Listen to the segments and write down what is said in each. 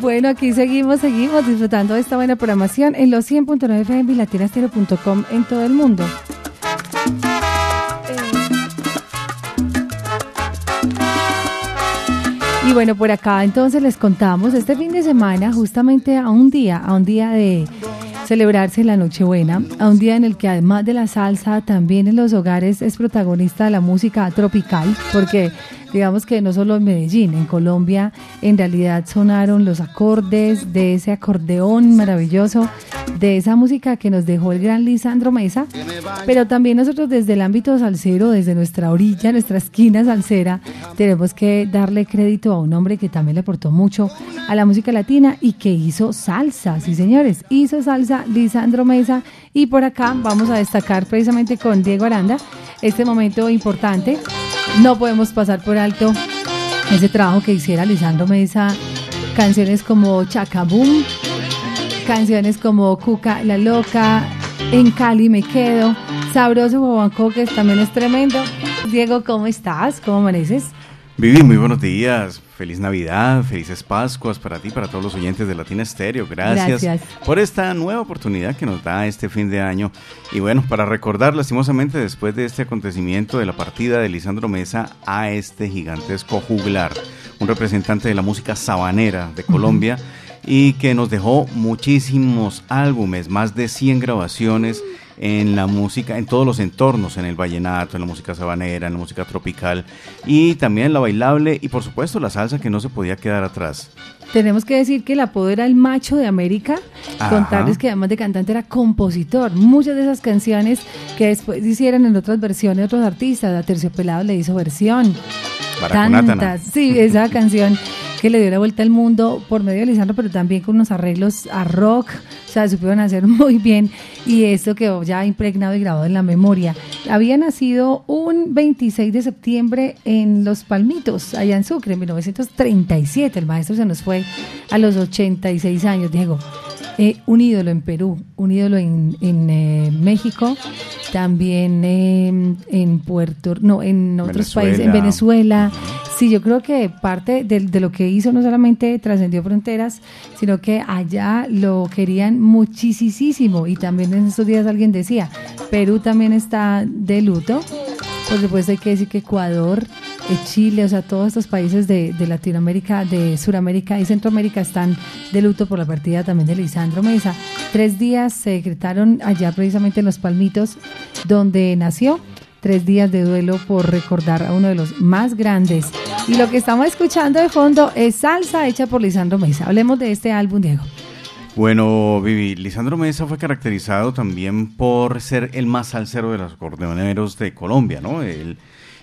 Bueno, aquí seguimos, seguimos disfrutando de esta buena programación en los 100.9 FM y latinastereo.com en todo el mundo. Y bueno, por acá entonces les contamos, este fin de semana, justamente a un día, a un día de celebrarse la Nochebuena, a un día en el que además de la salsa, también en los hogares es protagonista la música tropical, porque digamos que no solo en Medellín, en Colombia en realidad sonaron los acordes de ese acordeón maravilloso, de esa música que nos dejó el gran Lisandro Mesa, pero también nosotros desde el ámbito salsero, desde nuestra orilla, nuestra esquina salsera, tenemos que darle crédito a un hombre que también le aportó mucho a la música latina y que hizo salsa, sí señores, hizo salsa Lisandro Mesa. Y por acá vamos a destacar precisamente con Diego Aranda este momento importante. No podemos pasar por alto ese trabajo que hiciera Lisandro Mesa, canciones como Chacabum, canciones como Cuca la Loca, En Cali me quedo, Sabroso que también es tremendo. Diego, ¿cómo estás? ¿Cómo amaneces? Vivi, muy buenos días. Feliz Navidad, felices Pascuas para ti, para todos los oyentes de Latina Estéreo. Gracias, por esta nueva oportunidad que nos da este fin de año. Y bueno, para recordar lastimosamente después de este acontecimiento de la partida de Lisandro Mesa a este gigantesco juglar, un representante de la música sabanera de Colombia y que nos dejó muchísimos álbumes, más de 100 grabaciones en la música, en todos los entornos, en el vallenato, en la música sabanera, en la música tropical y también la bailable y por supuesto la salsa que no se podía quedar atrás. Tenemos que decir que el apodo era el macho de América, contarles que además de cantante era compositor. Muchas de esas canciones que después hicieron en otras versiones otros artistas, a Terciopelado le hizo versión. Tantas, sí, esa canción que le dio la vuelta al mundo por medio de Lisandro, pero también con unos arreglos a rock, o sea, supieron hacer muy bien y esto quedó ya impregnado y grabado en la memoria. Había nacido un 26 de septiembre en Los Palmitos, allá en Sucre, en 1937. El maestro se nos fue a los 86 años, Diego. Eh, un ídolo en Perú, un ídolo en, eh, México, también en Puerto, no, en otros países, en Venezuela. Sí, yo creo que parte de, lo que hizo no solamente trascendió fronteras, sino que allá lo querían muchísimo. Y también en estos días alguien decía, Perú también está de luto. Por supuesto hay que decir que Ecuador, eh, Chile, o sea, todos estos países de, Latinoamérica, de Suramérica y Centroamérica están de luto por la partida también de Lisandro Mesa. Tres días se decretaron allá precisamente en Los Palmitos, donde nació tres días de duelo por recordar a uno de los más grandes. Y lo que estamos escuchando de fondo es salsa hecha por Lisandro Mesa. Hablemos de este álbum, Diego. Bueno, Vivi, Lisandro Mesa fue caracterizado también por ser el más salsero de los acordeoneros de Colombia, ¿no? Él,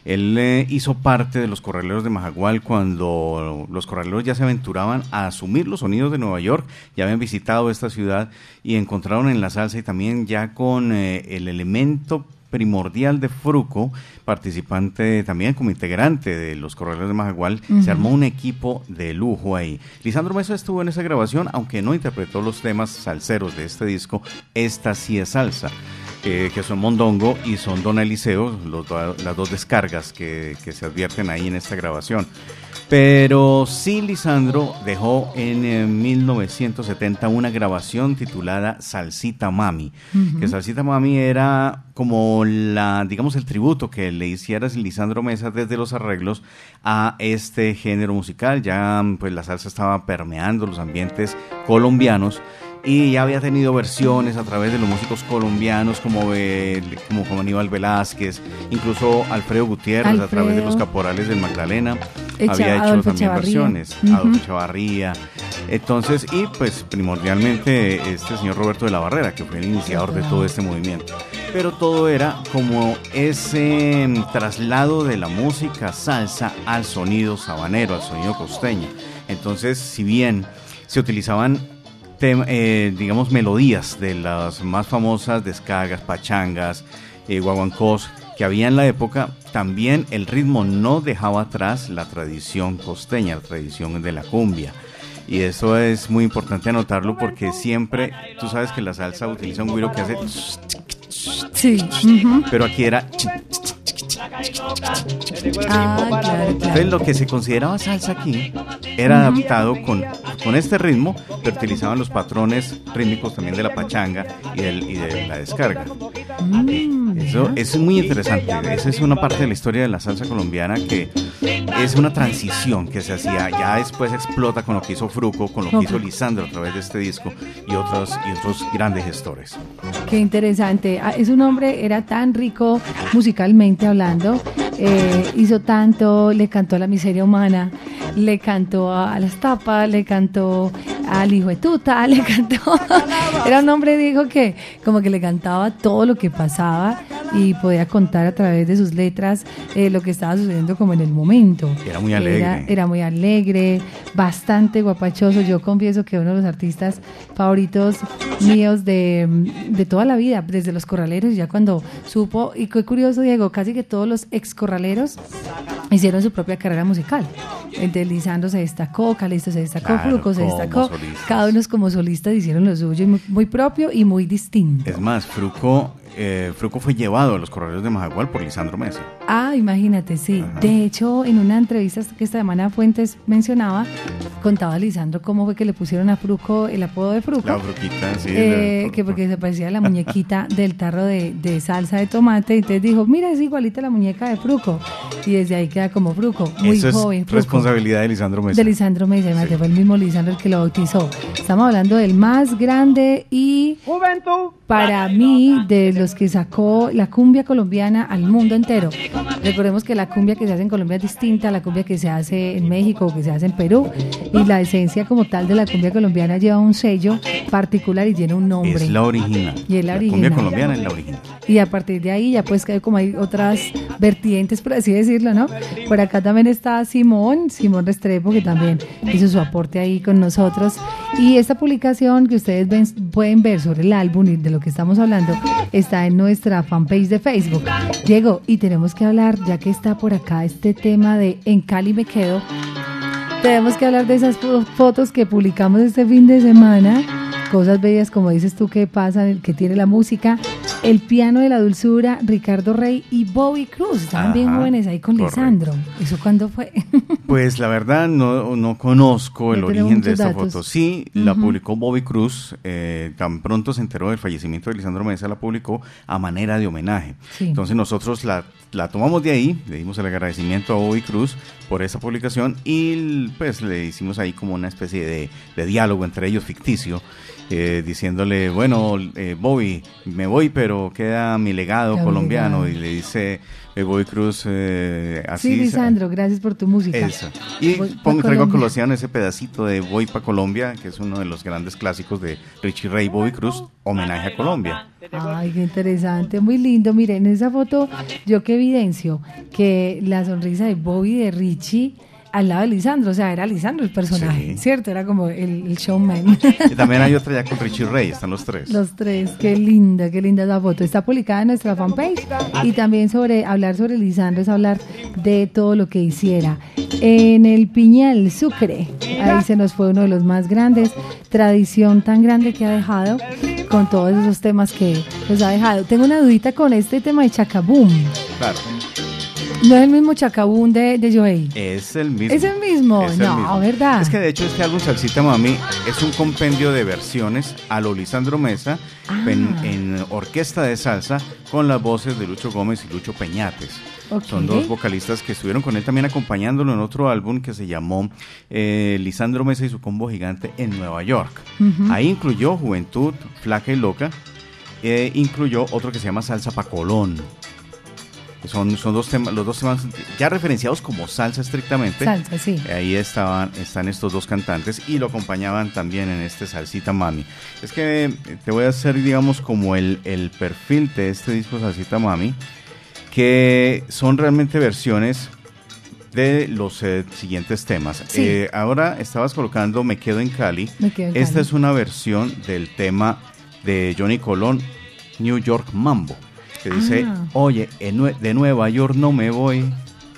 él eh, hizo parte de los corraleros de Majagual cuando los corraleros ya se aventuraban a asumir los sonidos de Nueva York, ya habían visitado esta ciudad y encontraron en la salsa y también ya con eh, el elemento primordial de Fruco, participante también como integrante de los Corraleros de Majagual, se armó un equipo de lujo ahí. Lisandro Mesa estuvo en esa grabación, aunque no interpretó los temas salseros de este disco, esta sí es salsa. Eh, que son Mondongo y son Don Eliseo, las dos descargas que, que se advierten ahí en esta grabación. Pero sí, Lisandro dejó en 1970 eh, una grabación titulada Salsita Mami, que Salsita Mami era como la, digamos, el tributo que le hiciera Lisandro Mesa desde los arreglos a este género musical. Ya pues la salsa estaba permeando los ambientes colombianos y ya había tenido versiones a través de los músicos colombianos como, como, como Aníbal Velázquez, incluso Alfredo Gutiérrez a través de los caporales del Magdalena, había hecho también versiones, Adolfo Chavarría. Entonces, y pues primordialmente este señor Roberto de la Barrera, que fue el iniciador de todo este movimiento. Pero todo era como ese traslado de la música salsa al sonido sabanero, al sonido costeño. Entonces, si bien se utilizaban eh, digamos, melodías de las más famosas descargas, pachangas, eh, guaguancos que había en la época, también el ritmo no dejaba atrás la tradición costeña, la tradición de la cumbia. Y eso es muy importante anotarlo porque siempre, tú sabes que la salsa utiliza un güiro que hace... Sí. Pero aquí era... Ah, Entonces lo que se consideraba salsa aquí era adaptado con, con este ritmo, pero utilizaban los patrones rítmicos también de la pachanga y, de la descarga. Mm, eso, es muy interesante. Esa es una parte de la historia de la salsa colombiana que es una transición que se hacía. Ya después explota con lo que hizo Fruco, con lo que hizo Lisandro a través de este disco y otros, y otros grandes gestores. Qué interesante. Ah, es un hombre, era tan rico musicalmente hablando, eh, hizo tanto, le cantó a la miseria humana, le cantó a las tapas, le cantó al hijo de tuta, le cantó. Era un hombre, dijo que como que le cantaba todo lo que pasaba y podía contar a través de sus letras eh, lo que estaba sucediendo como en el momento. Era muy alegre. Era, muy alegre, bastante guapachoso. Yo confieso que uno de los artistas favoritos míos de, de toda la vida, desde los corraleros, ya cuando supo, y qué curioso, Diego, casi que todos los ex corraleros hicieron su propia carrera musical. Entonces Lisandro se destacó, Calisto se destacó, Fruco se destacó, cada uno como solistas hicieron lo suyo, muy propio y muy distinto. Es más, Fruco eh, Fruco fue llevado a los corredores de Majagual por Lisandro Mesa. Ah, imagínate, sí. De hecho, en una entrevista que esta semana Fuentes mencionaba, contaba Lisandro cómo fue que le pusieron a Fruco el apodo de Fruco. La fruquita, sí. Eh, que porque se parecía a la muñequita del tarro de, salsa de tomate. Y entonces dijo, mira, es igualita la muñeca de Fruco. Y desde ahí queda como Fruco, muy Eso joven. Es responsabilidad de Lisandro Mesa. De Lisandro Mesa, fue el mismo Lisandro el que lo bautizó. Estamos hablando del más grande y... Juventud. Para mí, de los que sacó la cumbia colombiana al mundo entero. Recordemos que la cumbia que se hace en Colombia es distinta a la cumbia que se hace en México o que se hace en Perú. Y la esencia como tal de la cumbia colombiana lleva un sello particular y tiene un nombre. Es la original. Y es la, la cumbia colombiana es la original. Y a partir de ahí ya pues como hay otras vertientes, por así decirlo, ¿no? Por acá también está Simón, Simón Restrepo, que también hizo su aporte ahí con nosotros. Y esta publicación que ustedes ven, pueden ver sobre el álbum y de lo que estamos hablando está en nuestra fanpage de Facebook. Diego, y tenemos que hablar, ya que está por acá este tema de En Cali me quedo, tenemos que hablar de esas fotos que publicamos este fin de semana, cosas bellas como dices tú que pasan, que tiene la música, el piano de la dulzura, Ricardo Rey y Bobby Cruz. Estaban bien jóvenes ahí con Lisandro. ¿Eso cuándo fue? pues la verdad no, no conozco el origen de esta foto. Sí, la publicó Bobby Cruz. Eh, tan pronto se enteró del fallecimiento de Lisandro Mesa, la publicó a manera de homenaje. Entonces nosotros la, la tomamos de ahí, le dimos el agradecimiento a Bobby Cruz por esa publicación y pues le hicimos ahí como una especie de, de diálogo entre ellos ficticio. Eh, diciéndole, bueno, eh, Bobby, me voy, pero queda mi legado colombiano. Y le dice eh, Bobby Cruz así. Sí, Lisandro, gracias por tu música. Y pongo, traigo a colación ese pedacito de Voy para Colombia, que es uno de los grandes clásicos de Richie Ray Bobby Cruz, homenaje a Colombia. Ay, qué interesante, muy lindo. Miren, esa foto yo que evidencio que la sonrisa de Bobby de Richie al lado de Lisandro, o sea, era Lisandro el personaje, ¿cierto? Era como el, showman. Y también hay otra ya con Richie Ray, están los tres. Los tres, qué linda, qué linda esa foto. Está publicada en nuestra fanpage y también sobre hablar sobre Lisandro es hablar de todo lo que hiciera. En el Piñal Sucre, ahí se nos fue uno de los más grandes, tradición tan grande que ha dejado con todos esos temas que nos ha dejado. Tengo una dudita con este tema de Chacaboom. Claro. No es el mismo Chacabún de, de Joey. Es el mismo. Es el mismo. no, ¿verdad? Es que de hecho este álbum Salsita Mami es un compendio de versiones a lo Lisandro Mesa ah. en, orquesta de salsa con las voces de Lucho Gómez y Lucho Peñates. Son dos vocalistas que estuvieron con él también acompañándolo en otro álbum que se llamó eh, Lisandro Mesa y su combo gigante en Nueva York. Ahí incluyó Juventud, Flaca y Loca. E incluyó otro que se llama Salsa Pa' Colón. Son, son dos temas, los dos temas ya referenciados como salsa estrictamente. Salsa, sí. Ahí estaban, están estos dos cantantes y lo acompañaban también en este Salsita Mami. Es que eh, te voy a hacer, digamos, como el, el perfil de este disco Salsita Mami, que son realmente versiones de los eh, siguientes temas. Eh, ahora estabas colocando Me Quedo en Cali. Esta es una versión del tema de Johnny Colón, New York Mambo que dice, ah. oye, de Nueva York no me voy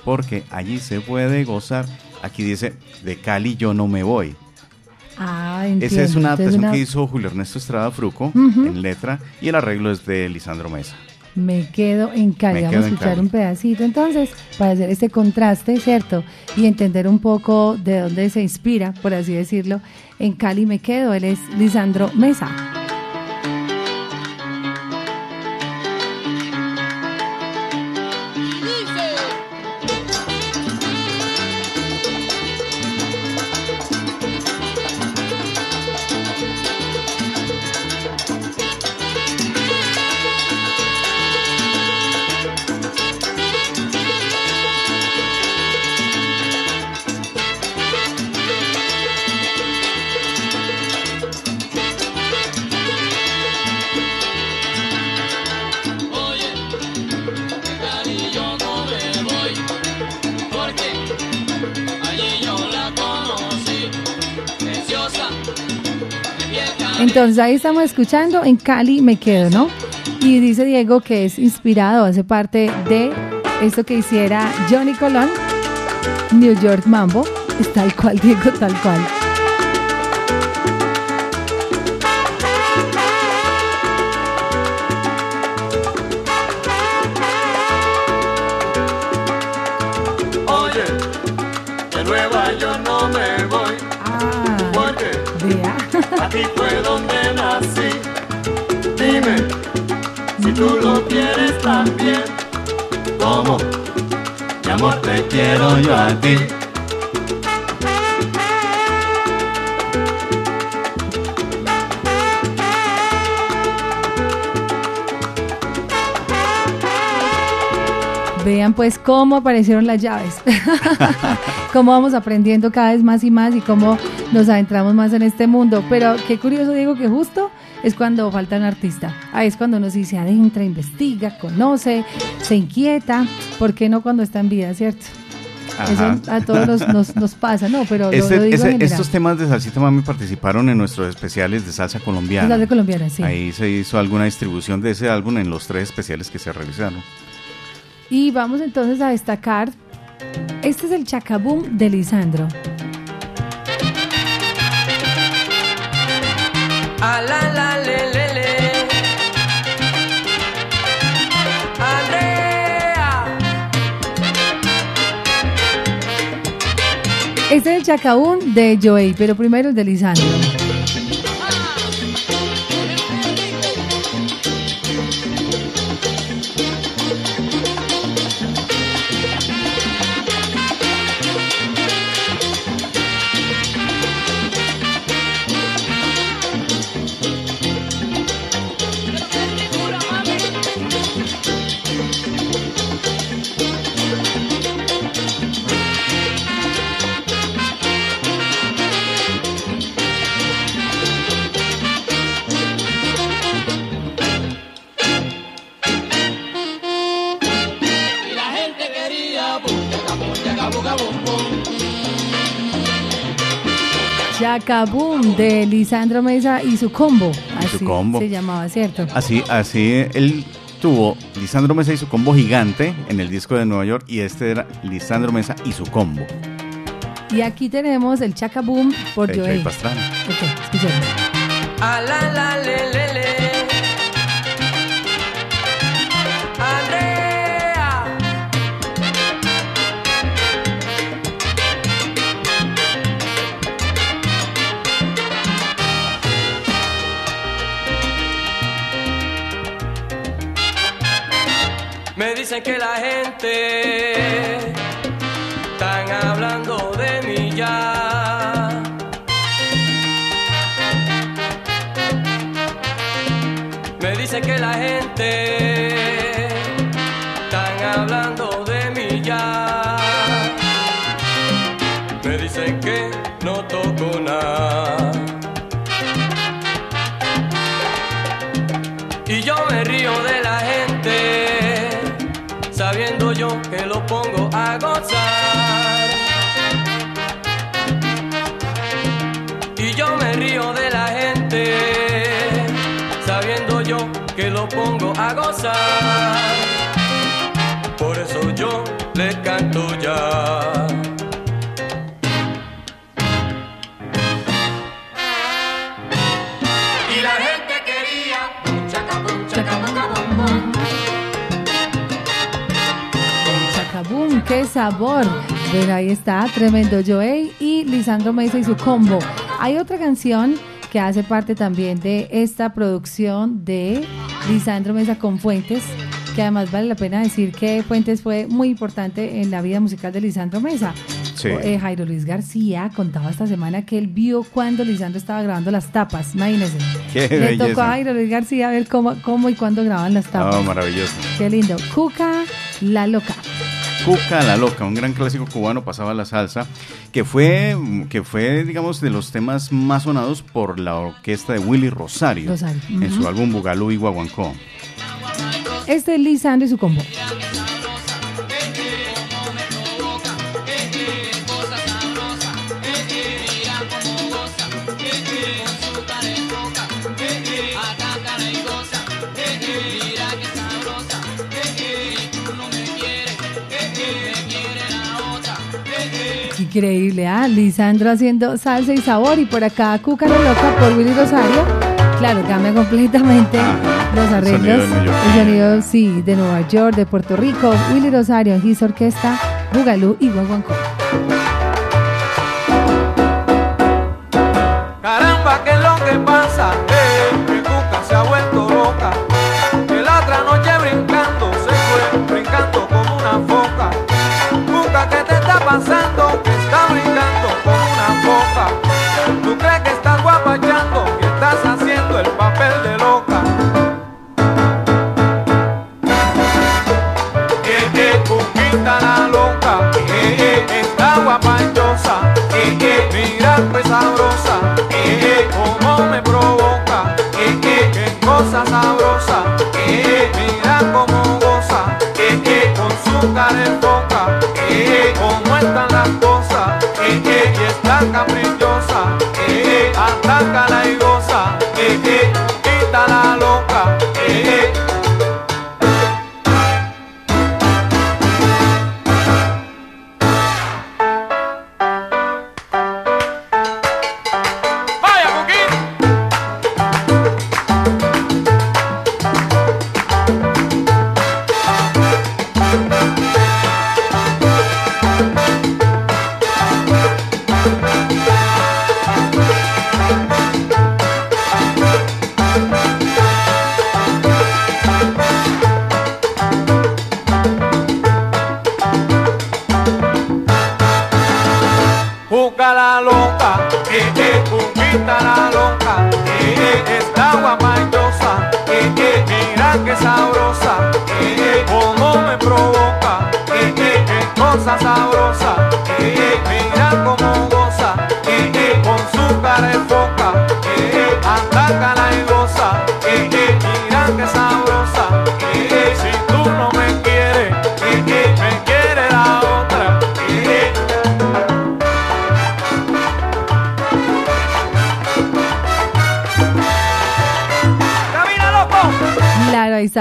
porque allí se puede gozar. Aquí dice, de Cali yo no me voy. Ah, Esa es una adaptación que hizo Julio Ernesto Estrada Fruco en letra y el arreglo es de Lisandro Mesa. Me quedo en Cali. Vamos a escuchar un pedacito entonces para hacer este contraste, ¿cierto? Y entender un poco de dónde se inspira, por así decirlo. En Cali me quedo. Él es Lisandro Mesa. Entonces ahí estamos escuchando en Cali me quedo, ¿no? Y dice Diego que es inspirado, hace parte de esto que hiciera Johnny Colón, New York Mambo, tal cual, Diego, tal cual. Amor, te quiero yo a ti. Vean pues cómo aparecieron las llaves, cómo vamos aprendiendo cada vez más y más y cómo nos adentramos más en este mundo. Pero qué curioso digo que justo es cuando falta un artista. Ahí es cuando uno sí se adentra, investiga, conoce, se inquieta. ¿Por qué no cuando está en vida, cierto? Eso a todos nos, pasa, ¿no? Pero este, estos temas de Salsita Mami participaron en nuestros especiales de salsa colombiana. Salsa colombiana, sí. Ahí se hizo alguna distribución de ese álbum en los tres especiales que se realizaron. Y vamos entonces a destacar, este es el Chacabum de Lisandro. A la, la, le, le, le. Andrea. Este es el Chacabún de Joey, pero primero el de Lisandro. Chacabum de Lisandro Mesa y su combo. Así su combo. se llamaba, ¿cierto? Así, así él tuvo Lisandro Mesa y su combo gigante en el disco de Nueva York y este era Lisandro Mesa y su combo. Y aquí tenemos el Chacabum por Joey. Pastrana. Ok, escuchemos. A la, la, le, le, que la gente están hablando de mí ya. Me dicen que la gente pongo a gozar. Por eso yo le canto ya. Y la gente quería un chacabum, chacabum, chacabum, chacabum. ¡Qué sabor! Pero ahí está, tremendo Joey y Lisandro Mesa y su combo. Hay otra canción que hace parte también de esta producción de Lisandro Mesa con Fuentes, que además vale la pena decir que Fuentes fue muy importante en la vida musical de Lisandro Mesa. Eh, Jairo Luis García contaba esta semana que él vio cuando Lisandro estaba grabando las tapas, imagínense. Le tocó a Jairo Luis García ver cómo, cómo y cuándo grababan las tapas. Oh, maravilloso. Qué lindo. Cuca la loca. Cuca la Loca, un gran clásico cubano pasaba la salsa, que fue, que fue, digamos, de los temas más sonados por la orquesta de Willy Rosario, en su álbum Bugalú y Guaguancó. Este es Lisandro y su combo. Increíble, ¿ah? Lisandro haciendo salsa y sabor y por acá Cúcaro Loca por Willy Rosario. Claro, cambia completamente los arreglos. El sonido, sí, de Nueva York, de Puerto Rico. Willy Rosario en His Orquesta, Bugalú y Guaguancó.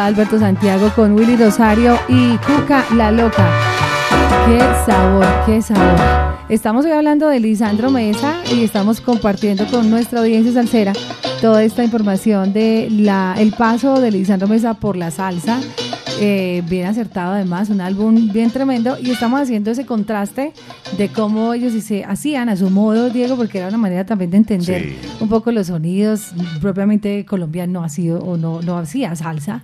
Alberto Santiago con Willy Rosario y Cuca la Loca. Qué sabor, qué sabor. Estamos hoy hablando de Lisandro Mesa y estamos compartiendo con nuestra audiencia salsera toda esta información de el paso de Lisandro Mesa por la salsa eh, bien acertado además, un álbum bien tremendo y estamos haciendo ese contraste de cómo ellos se hacían a su modo, Diego, porque era una manera también de entender un poco los sonidos, propiamente Colombia no ha sido o no, no hacía salsa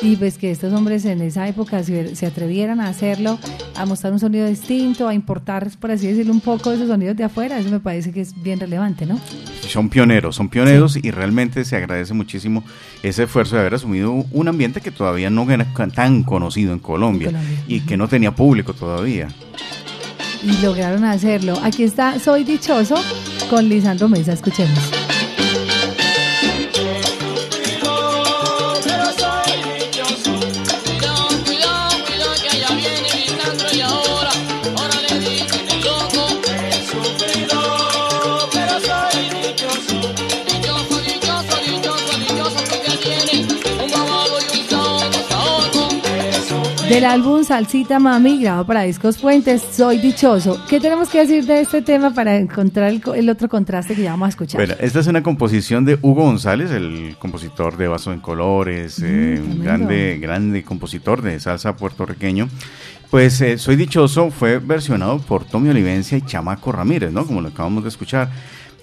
y pues que estos hombres en esa época se, se atrevieran a hacerlo, a mostrar un sonido distinto, a importar, por así decirlo, un poco esos sonidos de afuera, eso me parece que es bien relevante, ¿no? Son pioneros, son pioneros y realmente se agradece muchísimo ese esfuerzo de haber asumido un ambiente que todavía no era tan conocido en Colombia, y que no tenía público todavía. Y lograron hacerlo. Aquí está Soy Dichoso con Lisandro Mesa. Escuchemos. Del álbum Salsita Mami, grabado para Discos Fuentes, Soy Dichoso. ¿Qué tenemos que decir de este tema para encontrar el, otro contraste que ya vamos a escuchar? Bueno, esta es una composición de Hugo González, el compositor de Vaso en Colores, mm, eh, grande, grande compositor de salsa puertorriqueño. Pues eh, Soy Dichoso fue versionado por Tommy Olivencia y Chamaco Ramírez, ¿no? Como lo acabamos de escuchar.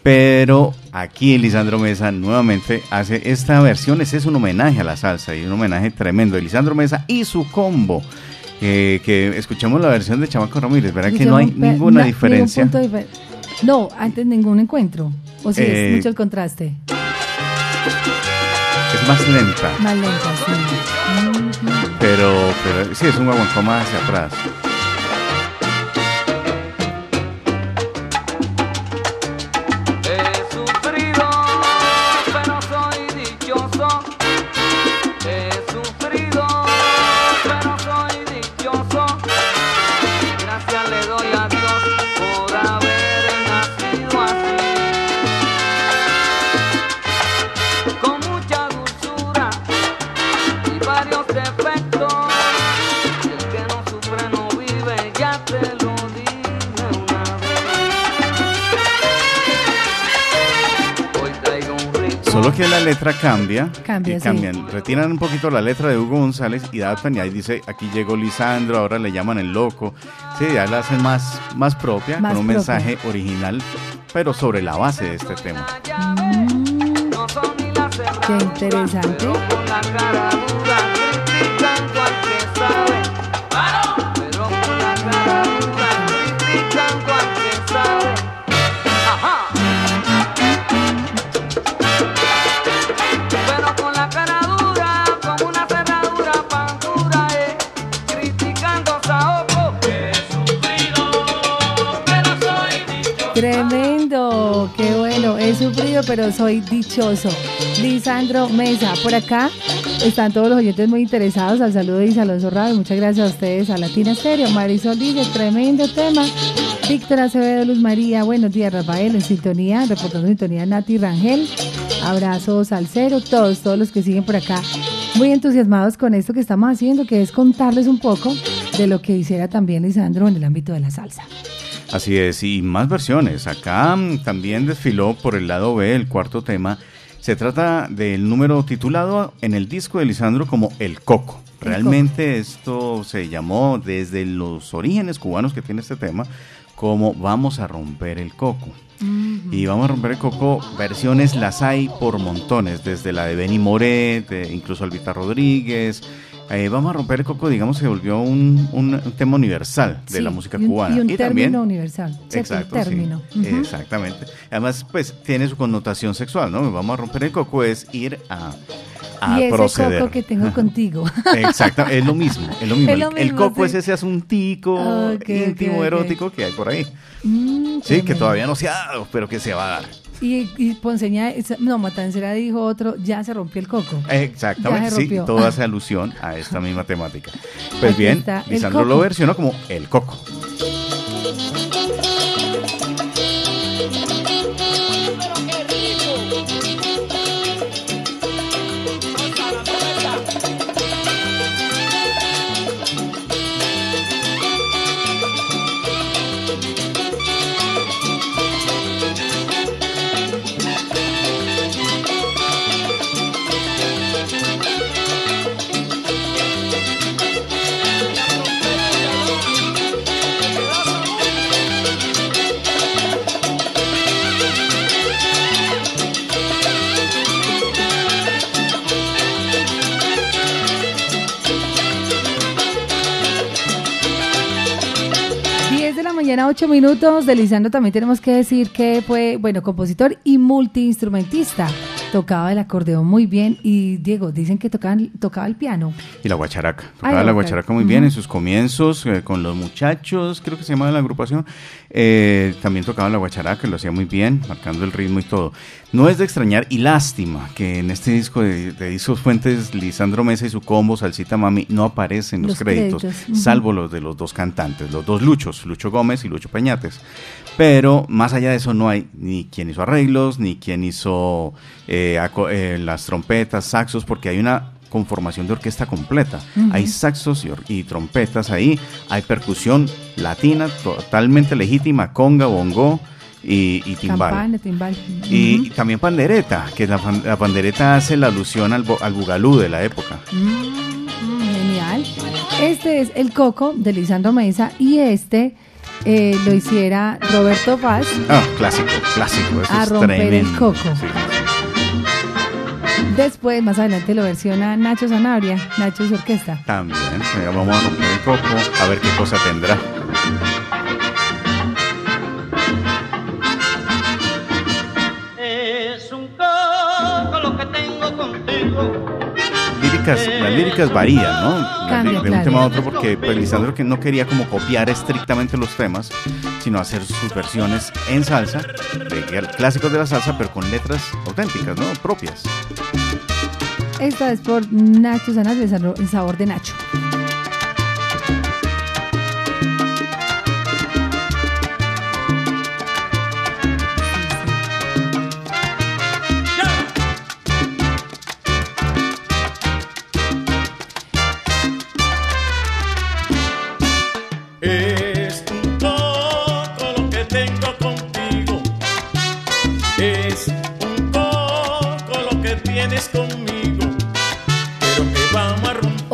Pero aquí Lisandro Mesa nuevamente hace esta versión. Ese es un homenaje a la salsa y un homenaje tremendo Lisandro Mesa y su combo. Eh, que escuchemos la versión de Chamaco Ramírez, ¿verdad que no hay ninguna diferencia? no, antes ningún encuentro. O si es eh, mucho el contraste. Es más lenta. Más lenta, sí. Pero, pero sí, es un guaguancó más hacia atrás. Solo que la letra cambia. Cambia, cambian. Retiran un poquito la letra de Hugo González y adaptan y ahí dice, aquí llegó Lisandro, ahora le llaman el loco. Sí, ya la hacen más, más propia, con un mensaje original, pero sobre la base de este tema. Mm, qué interesante. Bueno. He sufrido, pero soy dichoso. Lisandro Mesa, por acá están todos los oyentes muy interesados. Al saludo de Alonso Radio. Muchas gracias a ustedes, a Latina Stereo. Marisol dice, tremendo tema. Víctor Acevedo, Luz María, buenos días, Rafael, en sintonía, reportando sintonía Nati Rangel. Abrazos al cero, todos, todos los que siguen por acá. Muy entusiasmados con esto que estamos haciendo, que es contarles un poco de lo que hiciera también Lisandro en el ámbito de la salsa. Así es, y más versiones. Acá mm, también desfiló por el lado B el cuarto tema. Se trata del número titulado en el disco de Lisandro como El Coco. Realmente esto se llamó desde los orígenes cubanos que tiene este tema como Vamos a romper el coco. Y Vamos a romper el coco, versiones las hay por montones, desde la de Benny Moret, incluso Albita Rodríguez, eh, vamos a romper el coco, digamos, se volvió un, tema universal de la música cubana. Y un término universal. Exacto, término. exactamente. Además, pues tiene su connotación sexual, ¿no? Vamos a romper el coco es ir a, y ese coco que tengo contigo. Exacto, es lo mismo. Es lo mismo. el, coco es ese asuntico íntimo, erótico que hay por ahí. Mm, sí, que todavía no se ha dado, pero que se va a dar. Y, y Ponceña, no, Matancera dijo otro, ya se rompió el coco. Exactamente, sí, todo hace alusión a esta misma temática. Pues bien, Lisandro lo versionó como el coco. 8 minutos. De Lisandro también tenemos que decir que fue, bueno, compositor y multiinstrumentista. Tocaba el acordeón muy bien y Diego, dicen que tocaban, tocaba el piano. Y la guacharaca. Tocaba la guacharaca muy bien en sus comienzos eh, con los muchachos, creo que se llamaba la agrupación. Eh, también tocaba la guacharaca, lo hacía muy bien, marcando el ritmo y todo. No es de extrañar y lástima que en este disco de, discos fuentes Lisandro Mesa y su combo Salsita Mami no aparecen los, créditos, salvo los de los dos cantantes, los dos Luchos, Lucho Gómez y Lucho Peñates. Pero más allá de eso no hay ni quien hizo arreglos, ni quien hizo eh, eh, las trompetas, saxos, porque hay una conformación de orquesta completa. Hay saxos y, trompetas ahí, hay percusión latina totalmente legítima, conga, bongo, y, timbal. Y, también pandereta, que la, pandereta hace la alusión al, al bugalú de la época. Mm, mm, genial. Este es el Coco de Lisandro Mesa y este eh, lo hiciera Roberto Paz. Ah, clásico, clásico. Eso a es romper el coco. Sí. Después, más adelante, lo versiona Nacho Sanabria, Nacho su orquesta. También, vamos a romper el coco, a ver qué cosa tendrá. Líricas, las líricas varían, ¿no? Cambia, de un tema a otro, porque pues, Lisandro que no quería como copiar estrictamente los temas, sino hacer sus versiones en salsa, de clásicos de la salsa, pero con letras auténticas, ¿no? Propias. Esta es por Nacho sabor- el sabor de Nacho.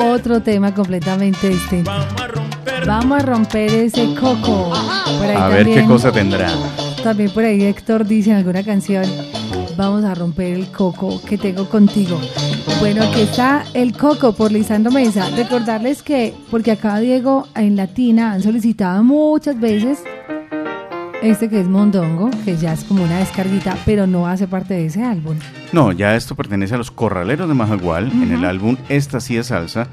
Otro tema completamente distinto. vamos a romper. Vamos a romper ese coco. Por ahí A ver qué cosa tendrá. También por ahí Héctor dice en alguna canción, vamos a romper el coco que tengo contigo. Bueno, aquí está el coco por Lisandro Mesa. Recordarles que, porque acá Diego en Latina han solicitado muchas veces este que es Mondongo, que ya es como una descarguita, pero no hace parte de ese álbum. No, ya esto pertenece a los Corraleros de Majagual, en el álbum Esta sí es salsa,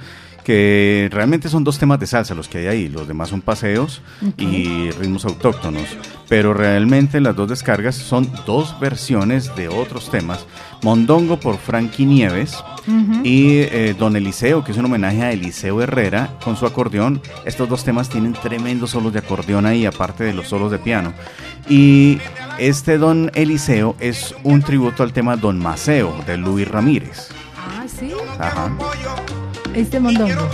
que realmente son dos temas de salsa los que hay ahí, los demás son paseos y ritmos autóctonos, pero realmente las dos descargas son dos versiones de otros temas, Mondongo por Frankie Nieves y eh, Don Eliseo, que es un homenaje a Eliseo Herrera con su acordeón, estos dos temas tienen tremendos solos de acordeón ahí, aparte de los solos de piano. Y este Don Eliseo es un tributo al tema Don Maceo de Luis Ramírez. Ah, sí. Ajá. Este Mondongo.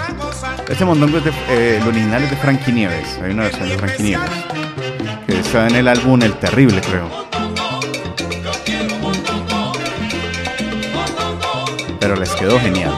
Este mondongo es de, eh, el original es de Frankie Nieves. Hay una versión de Frankie Nieves. Que está en el álbum El Terrible, creo. Pero les quedó genial.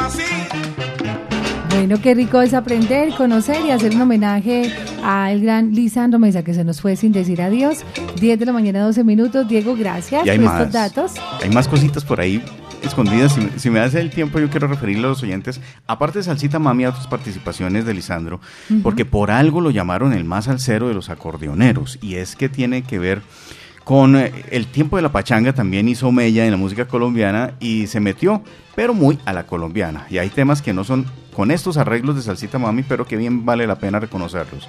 Así. Bueno, qué rico es aprender, conocer y hacer un homenaje al gran Lisandro Mesa que se nos fue sin decir adiós. 10 de la mañana, 12 minutos. Diego, gracias Y hay por más. estos datos. Hay más cositas por ahí escondidas. Si, me- si me das el tiempo, yo quiero referirle a los oyentes, aparte de Salsita Mami, a otras participaciones de Lisandro, porque por algo lo llamaron el más salsero de los acordeoneros. Y es que tiene que ver con eh, el tiempo de la pachanga, también hizo mella en la música colombiana y se metió, pero muy a la colombiana. Y hay temas que no son con estos arreglos de Salsita Mami, pero que bien vale la pena reconocerlos.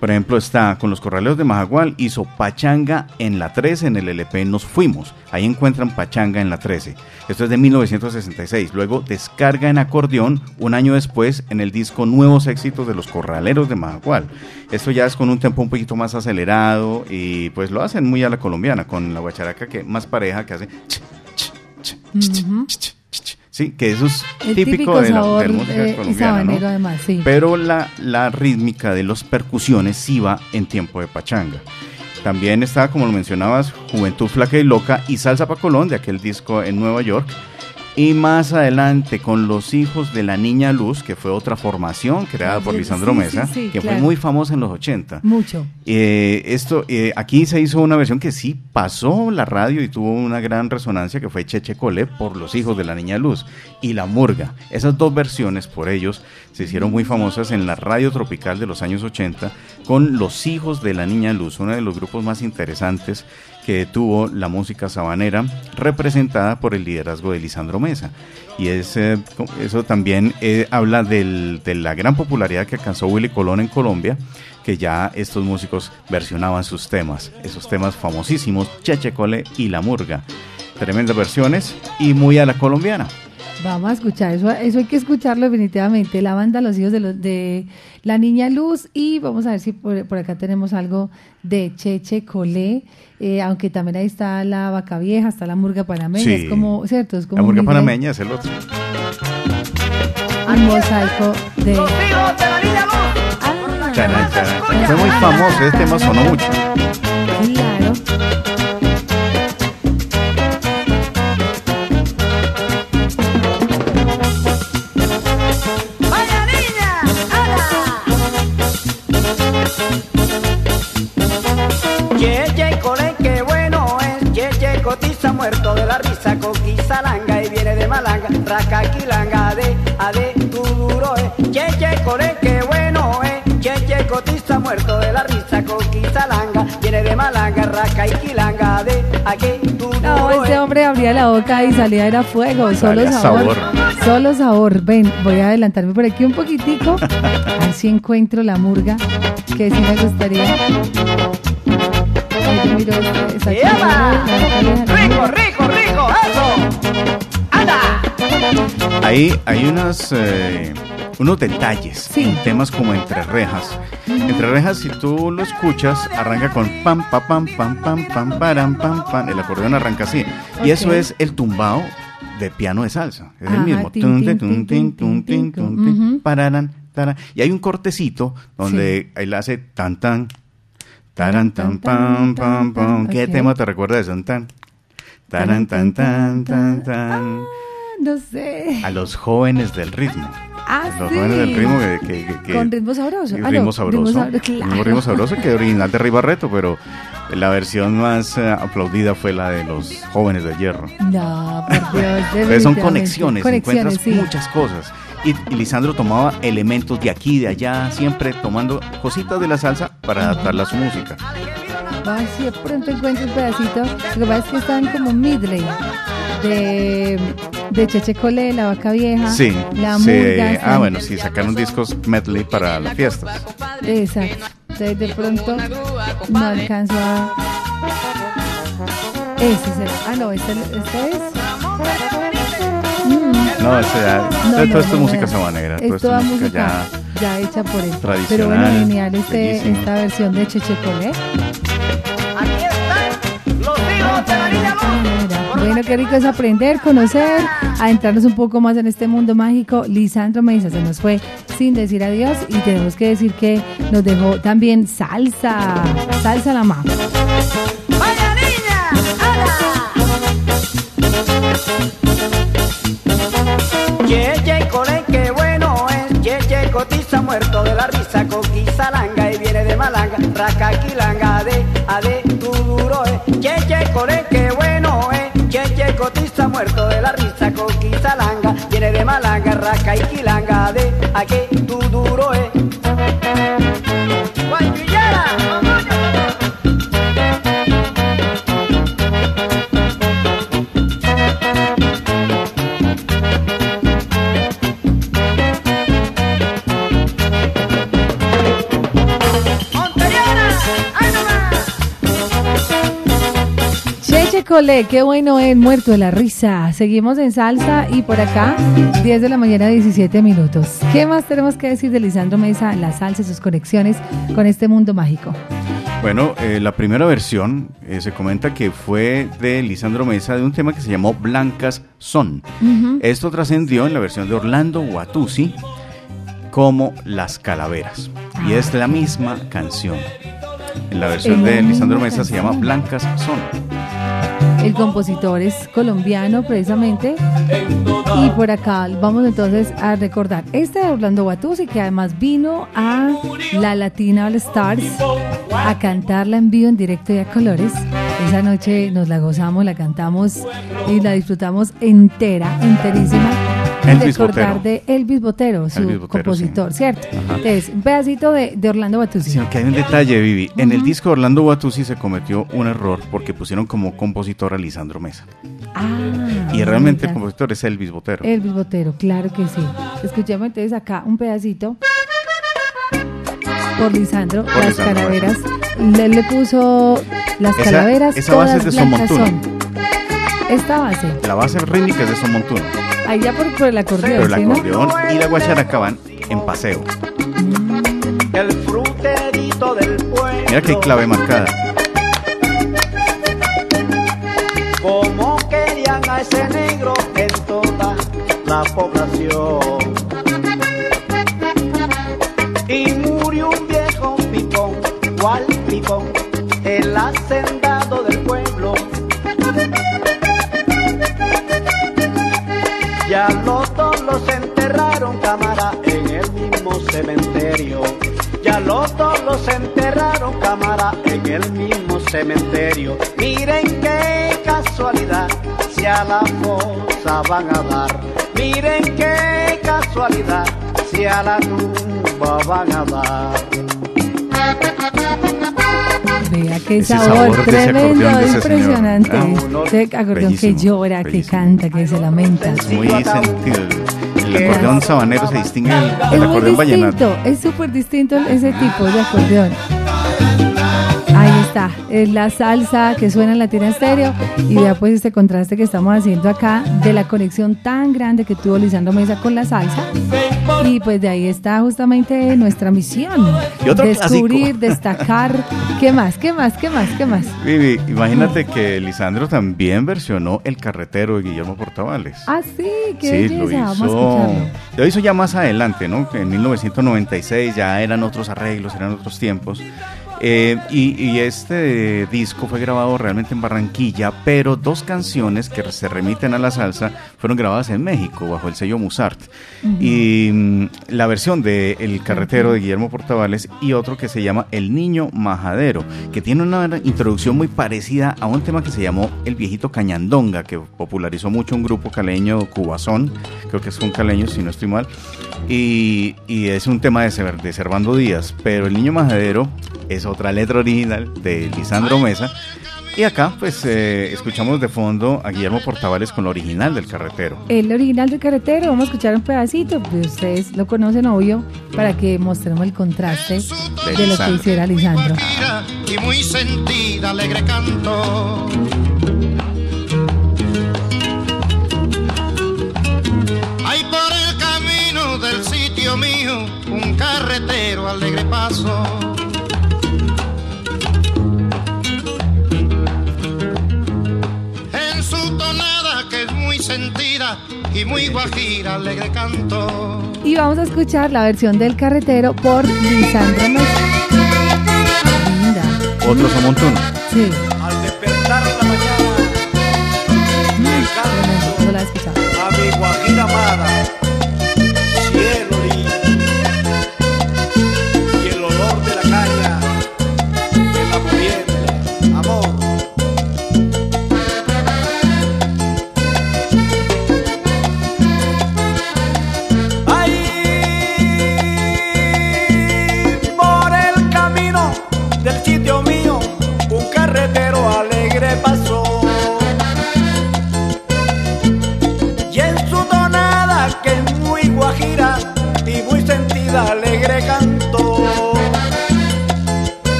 Por ejemplo, está con los corraleros de Majagual, hizo Pachanga en la 13 en el LP Nos Fuimos. Ahí encuentran Pachanga en la 13. Esto es de 1966. Luego descarga en acordeón un año después en el disco Nuevos Éxitos de los Corraleros de Majagual. Esto ya es con un tempo un poquito más acelerado y pues lo hacen muy a la colombiana, con la guacharaca que más pareja que hace. Sí, que eso es El típico, típico de la, sabor de la música eh, colombiana. ¿no? sabanero además, sí. pero la, la rítmica de las percusiones sí va en tiempo de pachanga. También está, como lo mencionabas, Juventud Flaca y Loca y Salsa pa' Colón, de aquel disco en Nueva York. Y más adelante con Los Hijos de la Niña Luz, que fue otra formación creada por Lisandro sí, Mesa, sí, sí, que claro. fue muy famosa en los 80. Mucho. Eh, esto, eh, aquí se hizo una versión que sí pasó la radio y tuvo una gran resonancia, que fue Cheche Cole por Los Hijos de la Niña Luz y La Murga. Esas dos versiones por ellos se hicieron muy famosas en la radio tropical de los años 80 con Los Hijos de la Niña Luz, uno de los grupos más interesantes que tuvo la música sabanera, representada por el liderazgo de Lisandro Mesa. Y es, eh, eso también eh, habla del- de la gran popularidad que alcanzó Willy Colón en Colombia, que ya estos músicos versionaban sus temas, esos temas famosísimos, Cheche Cole y La Murga. Tremendas versiones y muy a la colombiana. Vamos a escuchar, eso, eso hay que escucharlo definitivamente. La banda Los Hijos de, los, de la Niña Luz y vamos a ver si por, por acá tenemos algo de Cheche Colé, eh, aunque también ahí está la Vaca Vieja, está la Murga Panameña, Sí. es como, ¿cierto? Es como La murga panameña es el otro. Un mosaico de... Los hijos de la niña luz. Ah. Fue muy famoso, este tema sonó mucho. claro. De la risa. Coquiza langa y viene de malanga. Racaquilanga de ade tu duro es. Cheche Colén, qué bueno es. Cheche cotiza muerto de la risa. Coquiza langa viene de malanga. Racaquilanga de ade tu duro No, es. este hombre abría la boca y salía era fuego, solo sabor. sabor. Solo sabor. Ven, voy a adelantarme por aquí un poquitico. A ver si encuentro la murga, que sí me gustaría. Ahí yo miro esta ¡Eva! chica, la boca vieja, la Rico, rico, rico, eso. Anda. Ahí hay unas, eh, unos detalles Sí. en temas como Entre Rejas. Entre Rejas, si tú lo escuchas, arranca con pam, pa, pam, pam, pam, pam, param, pam, pam. El acordeón arranca así. Y eso es el tumbao de piano de salsa. Es el mismo. Y hay un cortecito donde ahí le hace tan, tan, taran, tan, pam, pam, pam. ¿Qué tema te recuerda de? Tan, taran, tan, tan, tan, tan. No sé. A los jóvenes del ritmo. Ah, Los sí. jóvenes del ritmo que... que- que- que- Con ritmo sabroso. Ah, no, ritmo sabroso. ritmo sabroso, claro. Mismo ritmo sabroso que original de Ribarreto, pero la versión más eh, aplaudida fue la de los jóvenes de hierro. No, por Dios. Son conexiones, Conexiones, encuentras sí. muchas cosas. Y, y Lisandro tomaba elementos de aquí, de allá, siempre tomando cositas de la salsa para adaptarla a su música. Vamos a ver si de pronto encuentro un pedacito. Lo que pasa es que están como medley de, de Cheche Cole, La Vaca Vieja, Sí, La sí. Murga. Ah, bueno, sí, sacaron discos medley para las fiestas. Exacto. Entonces de pronto no alcanzo a... Ese es el... Ah, no, este, este es... Mm, No, o sea, no, todo no, esto no, es música no. sabanera, Es toda música música ya... ya hecha por él. Pero tradicional, bueno, genial este, esta versión de Cheche Cole. Aquí están los hijos de la niña luz. Bueno, qué rico es aprender, conocer, adentrarnos un poco más en este mundo mágico. Lisandro Mesa se nos fue sin decir adiós y tenemos que decir que nos dejó también salsa, salsa la más. Vaya niña, ala. Cheche Colén, qué bueno es. Cheche cotiza muerto de la risa. Coquiza langa y viene de malanga. Racaquilanga malanga. Racaquilanga de ade Cole, qué bueno es, muerto de la risa. Seguimos en salsa y por acá, 10 de la mañana, 17 minutos. ¿Qué más tenemos que decir de Lisandro Mesa, la salsa y sus conexiones con este mundo mágico? Bueno, eh, la primera versión eh, se comenta que fue de Lisandro Mesa de un tema que se llamó Blancas Son. Esto trascendió en la versión de Orlando Watusi como Las Calaveras. Y es la misma canción. En la versión de Lisandro Mesa se llama. Blancas Son. El compositor es colombiano precisamente. Y por acá vamos entonces a recordar este de Orlando Guatusi que además vino a la Latina All Stars a cantarla en vivo, en directo y a colores. Esa noche nos la gozamos, la cantamos y la disfrutamos entera, enterísima. Elvis recordar Botero. de Elvis Botero, su Elvis Botero, compositor, sí. ¿cierto? Ajá. Entonces, un pedacito de, de Orlando Guatusi. Sino que hay un detalle, Vivi. En el disco de Orlando Watusi se cometió un error porque pusieron como compositor a Lisandro Mesa. Ah, Y realmente el compositor es Elvis Botero. Elvis Botero, claro que sí. Escuchemos entonces acá un pedacito por Lisandro, Por las Lisandro, calaveras. Le, le puso las Esa- calaveras, esa base es de Son blancas Montuno. son. Esta base. La base rítmica es de Son Ya por, por el acordeón, Pero el ¿sí, no? acordeón y la guacharaca van en paseo. El fruterito del pueblo. Mira qué clave marcada. Como querían a ese negro en toda la población. Y murió un viejo pipón, cual pipón, el hacendado Ya los dos los enterraron, cámara, en el mismo cementerio. Ya los dos los enterraron, cámara, en el mismo cementerio. Miren qué casualidad, si a la fosa van a dar. Miren qué casualidad, si a la tumba van a dar. Vea qué Ese sabor, tremendo, ese impresionante. Ah, Ese acordeón que bellísimo, llora, que canta, que se lamenta. Es muy sentido. El, acordeón sabanero se distingue del, acordeón vallenato. distinto, es súper distinto ese tipo de acordeón. Ahí está, es la salsa que suena en Latina Estéreo y vea pues este contraste que estamos haciendo acá de la conexión tan grande que tuvo Lisandro Mesa con la salsa y pues de ahí está justamente nuestra misión, descubrir, clásico. destacar, ¿qué más? ¿Qué más? ¿Qué más? ¿Qué más? Vivi, imagínate que Lisandro también versionó El carretero de Guillermo Portavales. Ah, sí, qué Sí, lo vamos a hizo. escucharlo. Lo hizo ya más adelante, ¿no? En 1996 ya eran otros arreglos, eran otros tiempos. Eh, y, y este disco fue grabado realmente en Barranquilla, pero dos canciones que se remiten a la salsa fueron grabadas en México bajo el sello Musart. Y mm, la versión de El Carretero de Guillermo Portavales y otro que se llama El Niño Majadero, que tiene una introducción muy parecida a un tema que se llamó El Viejito Cañandonga, que popularizó mucho un grupo caleño, Cubazón, creo que es un caleño si no estoy mal, y, y es un tema de, Cer- de Servando Díaz, pero El Niño Majadero es otra letra original de Lisandro Mesa. Y acá, pues, eh, escuchamos de fondo a Guillermo Portavales con la original del carretero. El original del carretero, vamos a escuchar un pedacito, pues ustedes lo conocen obvio, para que mostremos el contraste de lo que Lisandro. hiciera Lisandro. Y muy sentida, alegre canto. Hay por el camino del sitio mío un carretero alegre paso. Que es muy sentida y muy guajira, alegre canto. Y vamos a escuchar la versión del carretero por Lisandro Mesa. Linda. Otro Somontuno. Sí, Al despertar la mañana, tremendo, canto no la he escuchado. a mi guajira amada,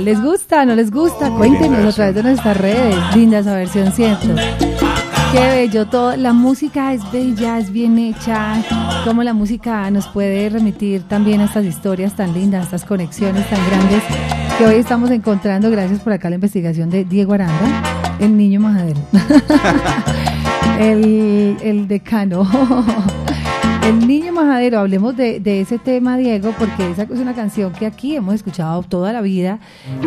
tal? ¿Les gusta? ¿No les gusta? Cuéntenos a través de nuestras redes. Linda esa versión, ¿cierto? Qué bello, todo, la música es bella, es bien hecha, como la música nos puede remitir también a estas historias tan lindas, a estas conexiones tan grandes que hoy estamos encontrando gracias por acá la investigación de Diego Aranda, el niño majadero, el, el decano, el niño majadero, hablemos de, de ese tema, Diego, porque esa es una canción que aquí hemos escuchado toda la vida.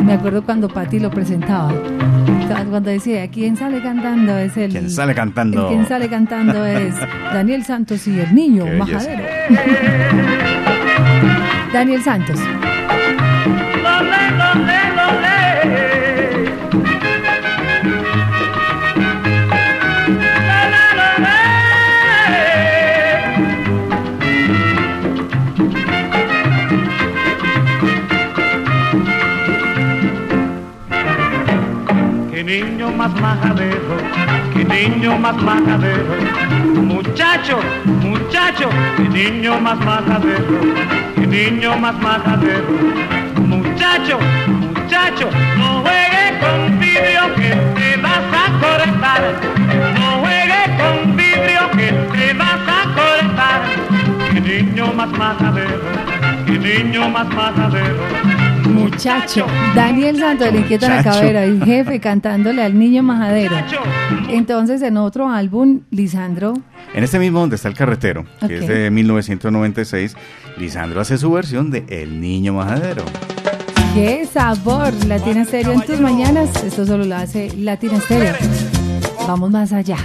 Me acuerdo cuando Patti lo presentaba. Cuando decía, ¿quién sale cantando? Es el. ¿Quién sale cantando? el quien sale cantando es Daniel Santos y el niño Qué majadero. Daniel Santos. Lo, más majadero, qué niño más majadero. Muchacho, muchacho, qué niño más majadero, qué niño más majadero. Muchacho, muchacho, no juegue con vidrio que te vas a cortar. No juegue con vidrio que te vas a cortar. Qué niño más majadero, qué niño más majadero. Muchacho, Daniel Santos, el inquieto de la cabera, el jefe cantándole al niño majadero. Entonces, en otro álbum, Lisandro. En este mismo donde está el carretero, que es de 1996, Lisandro hace su versión de El niño majadero. ¡Qué sabor! Latina Stereo en tus mañanas. Esto solo lo hace Latina Stereo. Vamos más allá.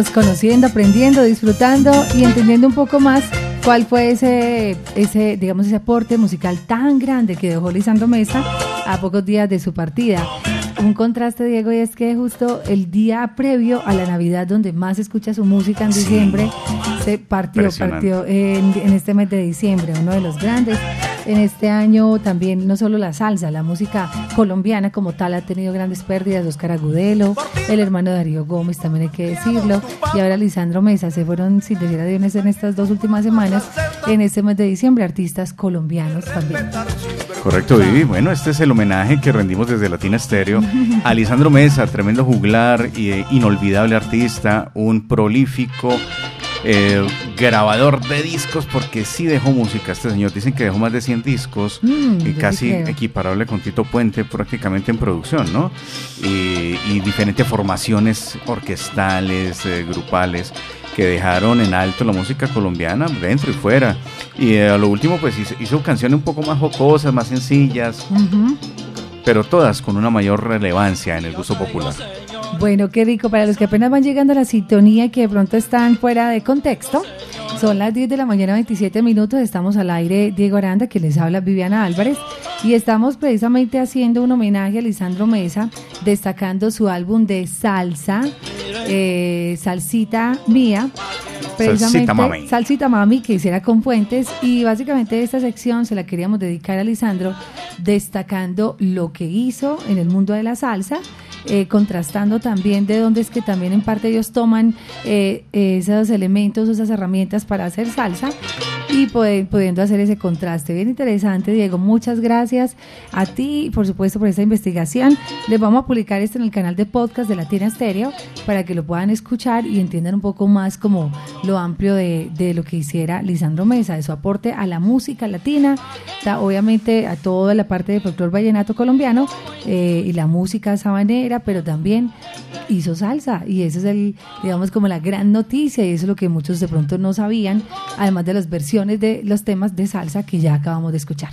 Estamos, conociendo, aprendiendo, disfrutando y entendiendo un poco más cuál fue ese, ese, digamos, ese aporte musical tan grande que dejó Lisandro Mesa a pocos días de su partida. Un contraste, Diego, y es que justo el día previo a la Navidad, donde más se escucha su música en diciembre, se partió, partió en, en este mes de diciembre, uno de los grandes en este año también no solo la salsa, la música colombiana como tal ha tenido grandes pérdidas. Oscar Agudelo, el hermano Darío Gómez, también hay que decirlo, y ahora Lisandro Mesa. Se fueron, sin decir adiós, en estas dos últimas semanas, en este mes de diciembre, artistas colombianos también. Correcto, Vivi. Bueno, este es el homenaje que rendimos desde Latina Stereo a Lisandro Mesa, tremendo juglar y eh, inolvidable artista, un prolífico eh, grabador de discos, porque sí dejó música este señor. Dicen que dejó más de 100 discos, Mm, casi equiparable con Tito Puente prácticamente en producción, ¿no? Y, y diferentes formaciones orquestales, eh, grupales que dejaron en alto la música colombiana dentro y fuera. Y eh, a lo último pues hizo, hizo canciones un poco más jocosas, más sencillas, pero todas con una mayor relevancia en el gusto popular. Bueno, qué rico. Para los que apenas van llegando a la sintonía y que de pronto están fuera de contexto, son las 10 de la mañana, 27 minutos. Estamos al aire, Diego Aranda, que les habla Viviana Álvarez. Y estamos precisamente haciendo un homenaje a Lisandro Mesa, destacando su álbum de salsa, eh, Salsita Mía. Salsita Mami. Salsita Mami, que hiciera con Fuentes. Y básicamente esta sección se la queríamos dedicar a Lisandro, destacando lo que hizo en el mundo de la salsa. Eh, contrastando también de dónde es que también en parte ellos toman eh, esos elementos, esas herramientas para hacer salsa y pudiendo hacer ese contraste. Bien interesante, Diego. Muchas gracias a ti, por supuesto, por esta investigación. Les vamos a publicar esto en el canal de podcast de Latina Stereo para que lo puedan escuchar y entiendan un poco más como lo amplio de, lo que hiciera Lisandro Mesa, de su aporte a la música latina, obviamente a toda la parte de folclore vallenato colombiano eh, y la música sabanera, pero también hizo salsa y eso es el, digamos, como la gran noticia y eso es lo que muchos de pronto no sabían, además de las versiones de los temas de salsa que ya acabamos de escuchar.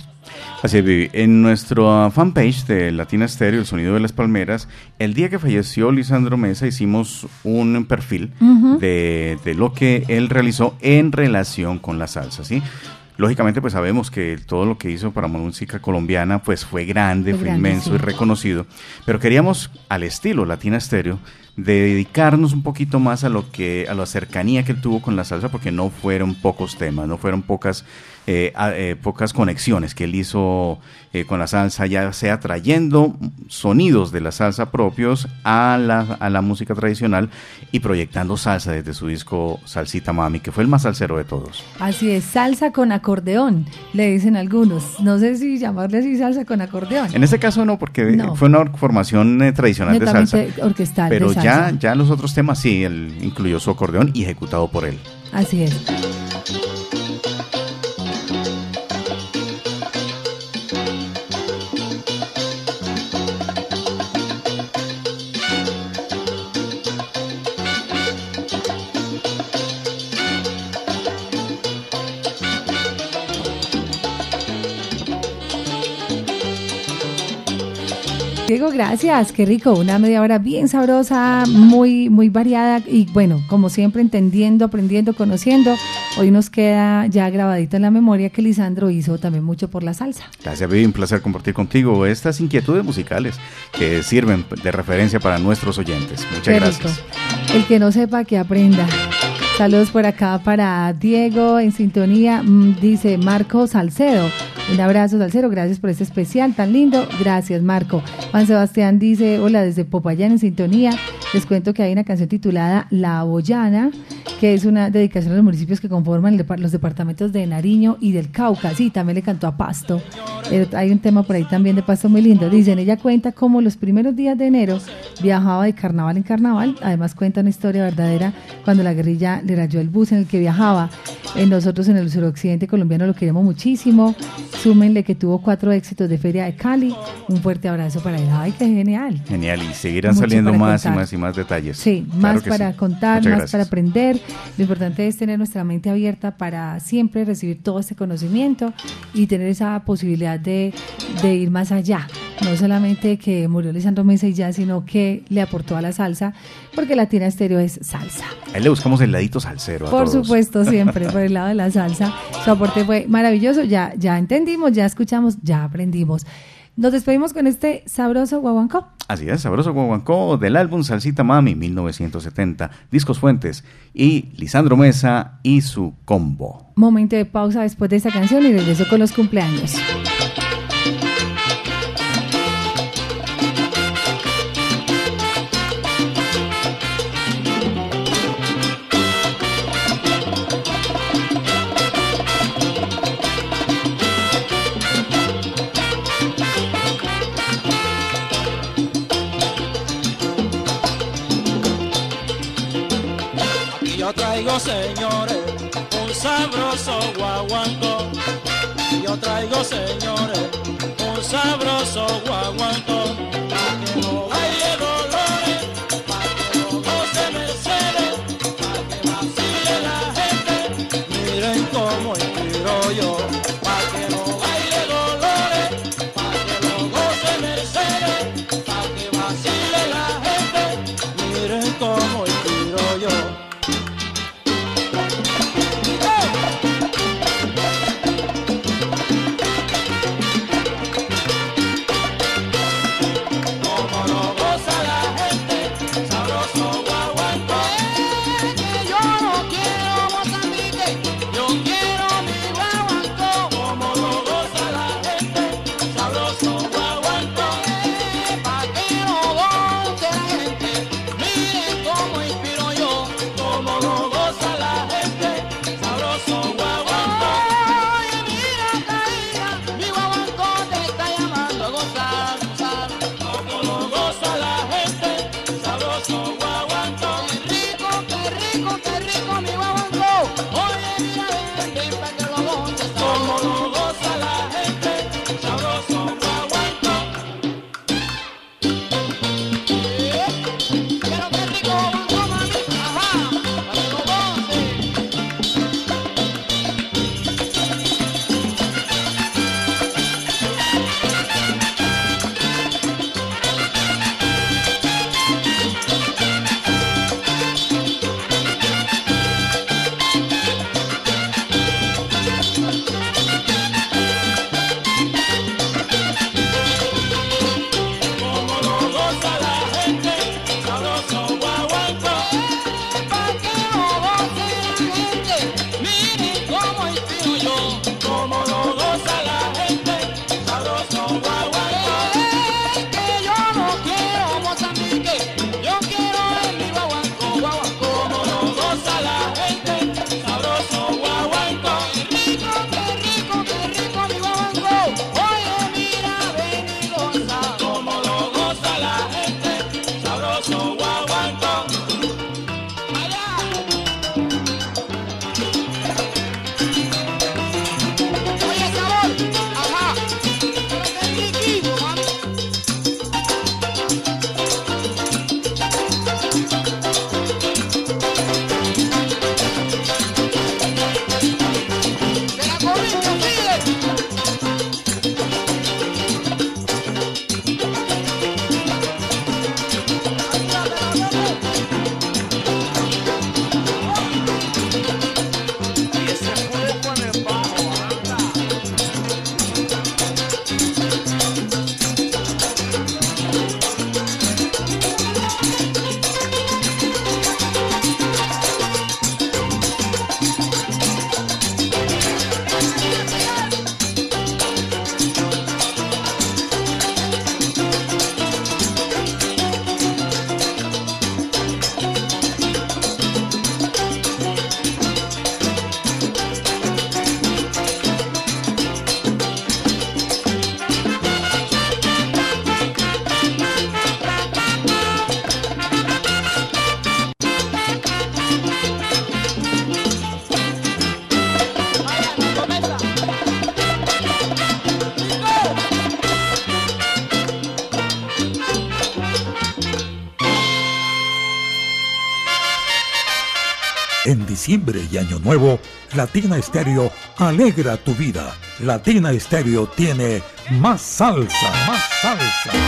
Así es, Vivi. En nuestro fanpage de Latina Stereo, El Sonido de las Palmeras, el día que falleció Lisandro Mesa hicimos un perfil de lo que él realizó en relación con la salsa, ¿sí? Lógicamente, pues sabemos que todo lo que hizo para música colombiana, pues fue grande, Fue fue, grande, inmenso sí. y reconocido, pero queríamos, al estilo Latina Stereo, dedicarnos un poquito más a lo que, a la cercanía que él tuvo con la salsa, porque no fueron pocos temas, no fueron pocas eh, eh, pocas conexiones que él hizo eh, con la salsa, ya sea trayendo sonidos de la salsa propios a la, a la música tradicional y proyectando salsa desde su disco Salsita Mami, que fue el más salsero de todos. Así es, salsa con acordeón, le dicen algunos. No sé si llamarle así salsa con acordeón. En este caso no, porque No. fue una formación eh, tradicional de salsa. Orquestal de Pero ya, ya los otros temas sí, él incluyó su acordeón y ejecutado por él. Así es. Diego, gracias, qué rico, una media hora bien sabrosa, muy, muy variada y bueno, como siempre entendiendo, aprendiendo, conociendo. Hoy nos queda ya grabadito en la memoria que Lisandro hizo también mucho por la salsa. Gracias, Vivi, un placer compartir contigo estas inquietudes musicales que sirven de referencia para nuestros oyentes. Muchas Qué gracias. rico. El que no sepa, que aprenda. Saludos por acá para Diego en sintonía, mm, dice Marco Salcedo. Un abrazo, Salcedo, gracias por este especial tan lindo. Gracias, Marco. Juan Sebastián dice, hola, desde Popayán en sintonía. Les cuento que hay una canción titulada La Boyana, que es una dedicación a los municipios que conforman los departamentos de Nariño y del Cauca. Sí, también le cantó a Pasto. Eh, hay un tema por ahí también de Pasto muy lindo. Dicen, ella cuenta cómo los primeros días de enero viajaba de carnaval en carnaval. Además cuenta una historia verdadera cuando la guerrilla le rayó el bus en el que viajaba. Eh, nosotros en el suroccidente colombiano lo queremos muchísimo. Súmenle que tuvo cuatro éxitos de Feria de Cali. Un fuerte abrazo para él. Ay, qué genial. Genial, y seguirán Mucho saliendo más y contar. más y más detalles. Sí, Claro más para sí. contar, Muchas más gracias. para aprender. Lo importante es tener nuestra mente abierta para siempre recibir todo este conocimiento y tener esa posibilidad de, de ir más allá. No solamente que murió Lisandro Mesa y ya, sino que le aportó a la salsa, porque Latina Estéreo es salsa. Ahí le buscamos el ladito salsero. a Por todos. supuesto, siempre por el lado de la salsa. Su aporte fue maravilloso. Ya, ya ya escuchamos, ya aprendimos. Nos despedimos con este sabroso guaguancó. Así es, Sabroso Guaguancó del álbum Salsita Mami 1970, Discos Fuentes y Lisandro Mesa y su combo. Momento de pausa después de esta canción y regreso con los cumpleaños. Señores, diciembre y Año Nuevo, Latina Estéreo alegra tu vida. Latina Estéreo tiene más salsa, más salsa.